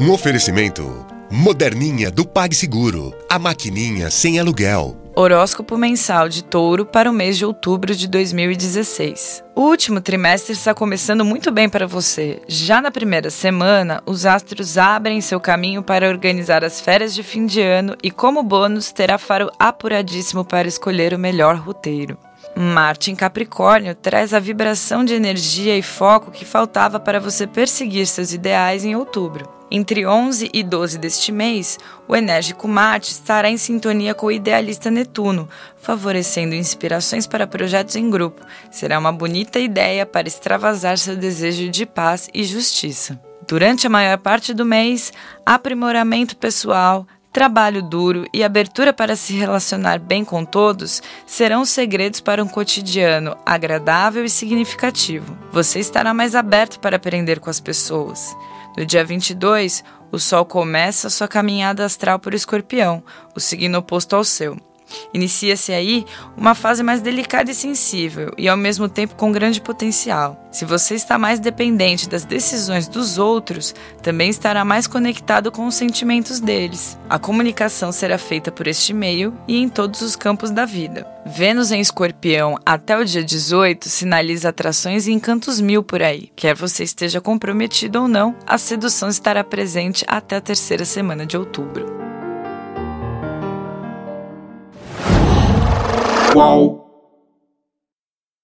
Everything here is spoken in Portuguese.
Um oferecimento moderninha do PagSeguro, a maquininha sem aluguel. Horóscopo mensal de Touro para o mês de outubro de 2016. O último trimestre está começando muito bem para você. Já na primeira semana, os astros abrem seu caminho para organizar as férias de fim de ano e, como bônus, terá faro apuradíssimo para escolher o melhor roteiro. Marte em Capricórnio traz a vibração de energia e foco que faltava para você perseguir seus ideais em outubro. Entre 11 e 12 deste mês, o enérgico Marte estará em sintonia com o idealista Netuno, favorecendo inspirações para projetos em grupo. Será uma bonita ideia para extravasar seu desejo de paz e justiça. Durante a maior parte do mês, aprimoramento pessoal, trabalho duro e abertura para se relacionar bem com todos serão segredos para um cotidiano agradável e significativo. Você estará mais aberto para aprender com as pessoas. No dia 22, o Sol começa sua caminhada astral por Escorpião, o signo oposto ao seu. Inicia-se aí uma fase mais delicada e sensível e ao mesmo tempo com grande potencial. Se você está mais dependente das decisões dos outros, também estará mais conectado com os sentimentos deles. A comunicação será feita por este meio e em todos os campos da vida. Vênus em Escorpião até o dia 18 sinaliza atrações e encantos mil por aí. Quer você esteja comprometido ou não, a sedução estará presente até a terceira semana de outubro. Whoa.